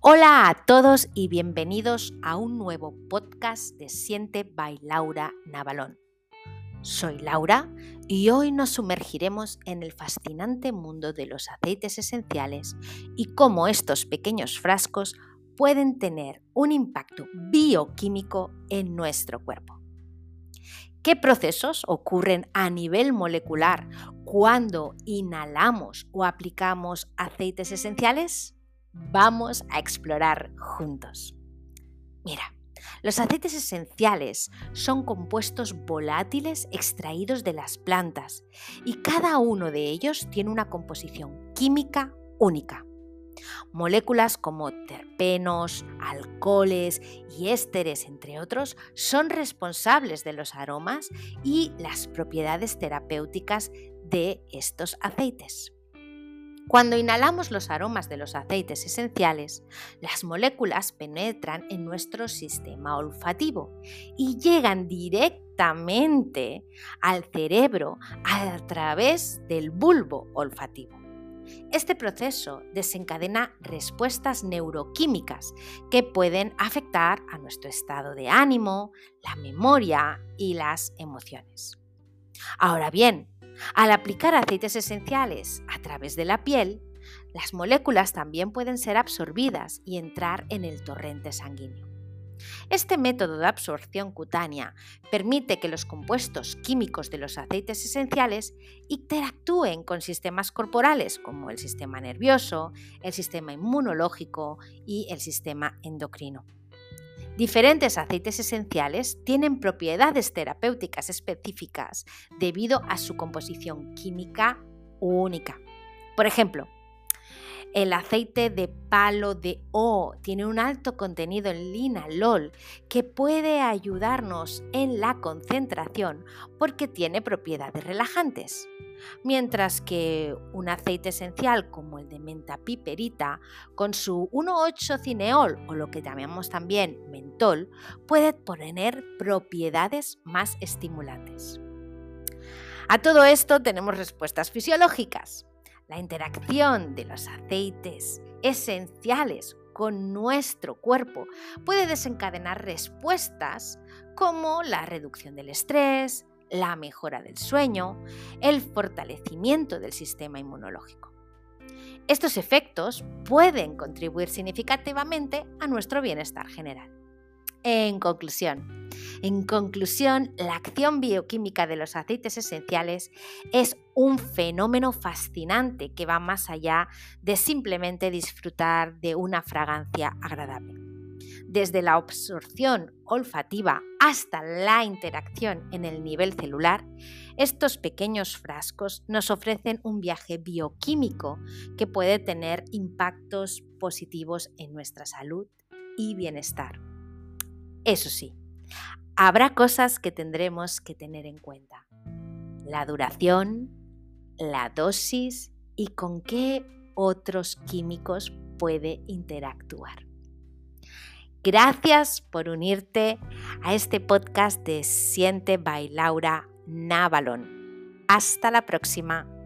Hola a todos y bienvenidos a un nuevo podcast de Siente by Laura Navalón. Soy Laura y hoy nos sumergiremos en el fascinante mundo de los aceites esenciales y cómo estos pequeños frascos pueden tener un impacto bioquímico en nuestro cuerpo. ¿Qué procesos ocurren a nivel molecular cuando inhalamos o aplicamos aceites esenciales? Vamos a explorar juntos. Mira, los aceites esenciales son compuestos volátiles extraídos de las plantas y cada uno de ellos tiene una composición química única. Moléculas como terpenos, alcoholes y ésteres, entre otros, son responsables de los aromas y las propiedades terapéuticas de estos aceites. Cuando inhalamos los aromas de los aceites esenciales, las moléculas penetran en nuestro sistema olfativo y llegan directamente al cerebro a través del bulbo olfativo. Este proceso desencadena respuestas neuroquímicas que pueden afectar a nuestro estado de ánimo, la memoria y las emociones. Ahora bien, al aplicar aceites esenciales a través de la piel, las moléculas también pueden ser absorbidas y entrar en el torrente sanguíneo. Este método de absorción cutánea permite que los compuestos químicos de los aceites esenciales interactúen con sistemas corporales como el sistema nervioso, el sistema inmunológico y el sistema endocrino. Diferentes aceites esenciales tienen propiedades terapéuticas específicas debido a su composición química única. Por ejemplo, el aceite de palo de O tiene un alto contenido en linalol que puede ayudarnos en la concentración porque tiene propiedades relajantes. Mientras que un aceite esencial como el de menta piperita, con su 1,8 cineol o lo que llamamos también mentol, puede tener propiedades más estimulantes. A todo esto tenemos respuestas fisiológicas. La interacción de los aceites esenciales con nuestro cuerpo puede desencadenar respuestas como la reducción del estrés, la mejora del sueño, el fortalecimiento del sistema inmunológico. Estos efectos pueden contribuir significativamente a nuestro bienestar general. En conclusión, en conclusión, la acción bioquímica de los aceites esenciales es un fenómeno fascinante que va más allá de simplemente disfrutar de una fragancia agradable. Desde la absorción olfativa hasta la interacción en el nivel celular, estos pequeños frascos nos ofrecen un viaje bioquímico que puede tener impactos positivos en nuestra salud y bienestar. Eso sí, habrá cosas que tendremos que tener en cuenta. La duración, la dosis y con qué otros químicos puede interactuar. Gracias por unirte a este podcast de Siente by Laura Navalón. Hasta la próxima.